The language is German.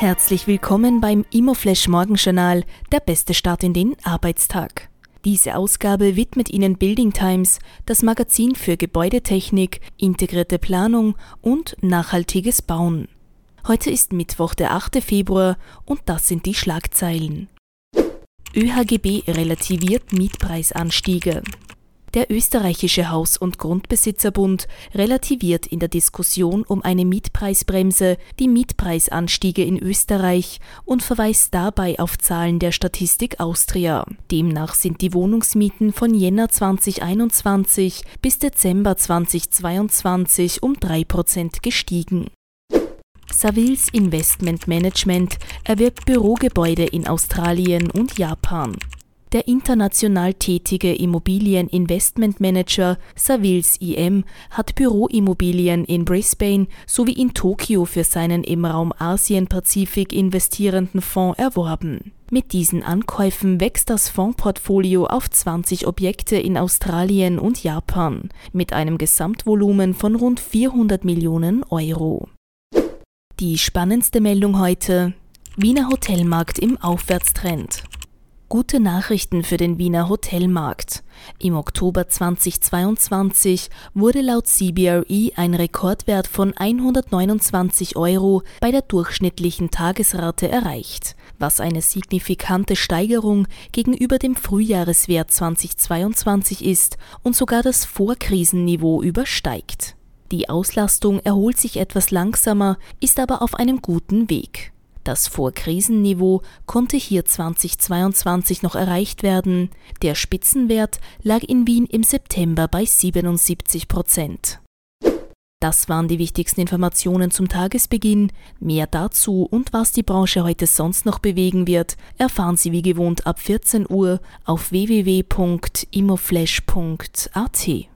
Herzlich willkommen beim Immoflash Morgenjournal, der beste Start in den Arbeitstag. Diese Ausgabe widmet Ihnen Building Times, das Magazin für Gebäudetechnik, integrierte Planung und nachhaltiges Bauen. Heute ist Mittwoch, der 8. Februar und das sind die Schlagzeilen. ÖHGB relativiert Mietpreisanstiege. Der österreichische Haus- und Grundbesitzerbund relativiert in der Diskussion um eine Mietpreisbremse die Mietpreisanstiege in Österreich und verweist dabei auf Zahlen der Statistik Austria. Demnach sind die Wohnungsmieten von Jänner 2021 bis Dezember 2022 um 3% gestiegen. Savills Investment Management erwirbt Bürogebäude in Australien und Japan. Der international tätige Immobilieninvestmentmanager Savills IM hat Büroimmobilien in Brisbane sowie in Tokio für seinen im Raum Asien-Pazifik investierenden Fonds erworben. Mit diesen Ankäufen wächst das Fondsportfolio auf 20 Objekte in Australien und Japan mit einem Gesamtvolumen von rund 400 Millionen Euro. Die spannendste Meldung heute Wiener Hotelmarkt im Aufwärtstrend. Gute Nachrichten für den Wiener Hotelmarkt. Im Oktober 2022 wurde laut CBRE ein Rekordwert von 129 Euro bei der durchschnittlichen Tagesrate erreicht, was eine signifikante Steigerung gegenüber dem Frühjahreswert 2022 ist und sogar das Vorkrisenniveau übersteigt. Die Auslastung erholt sich etwas langsamer, ist aber auf einem guten Weg. Das Vorkrisenniveau konnte hier 2022 noch erreicht werden. Der Spitzenwert lag in Wien im September bei 77 Prozent. Das waren die wichtigsten Informationen zum Tagesbeginn. Mehr dazu und was die Branche heute sonst noch bewegen wird, erfahren Sie wie gewohnt ab 14 Uhr auf www.imoflash.at.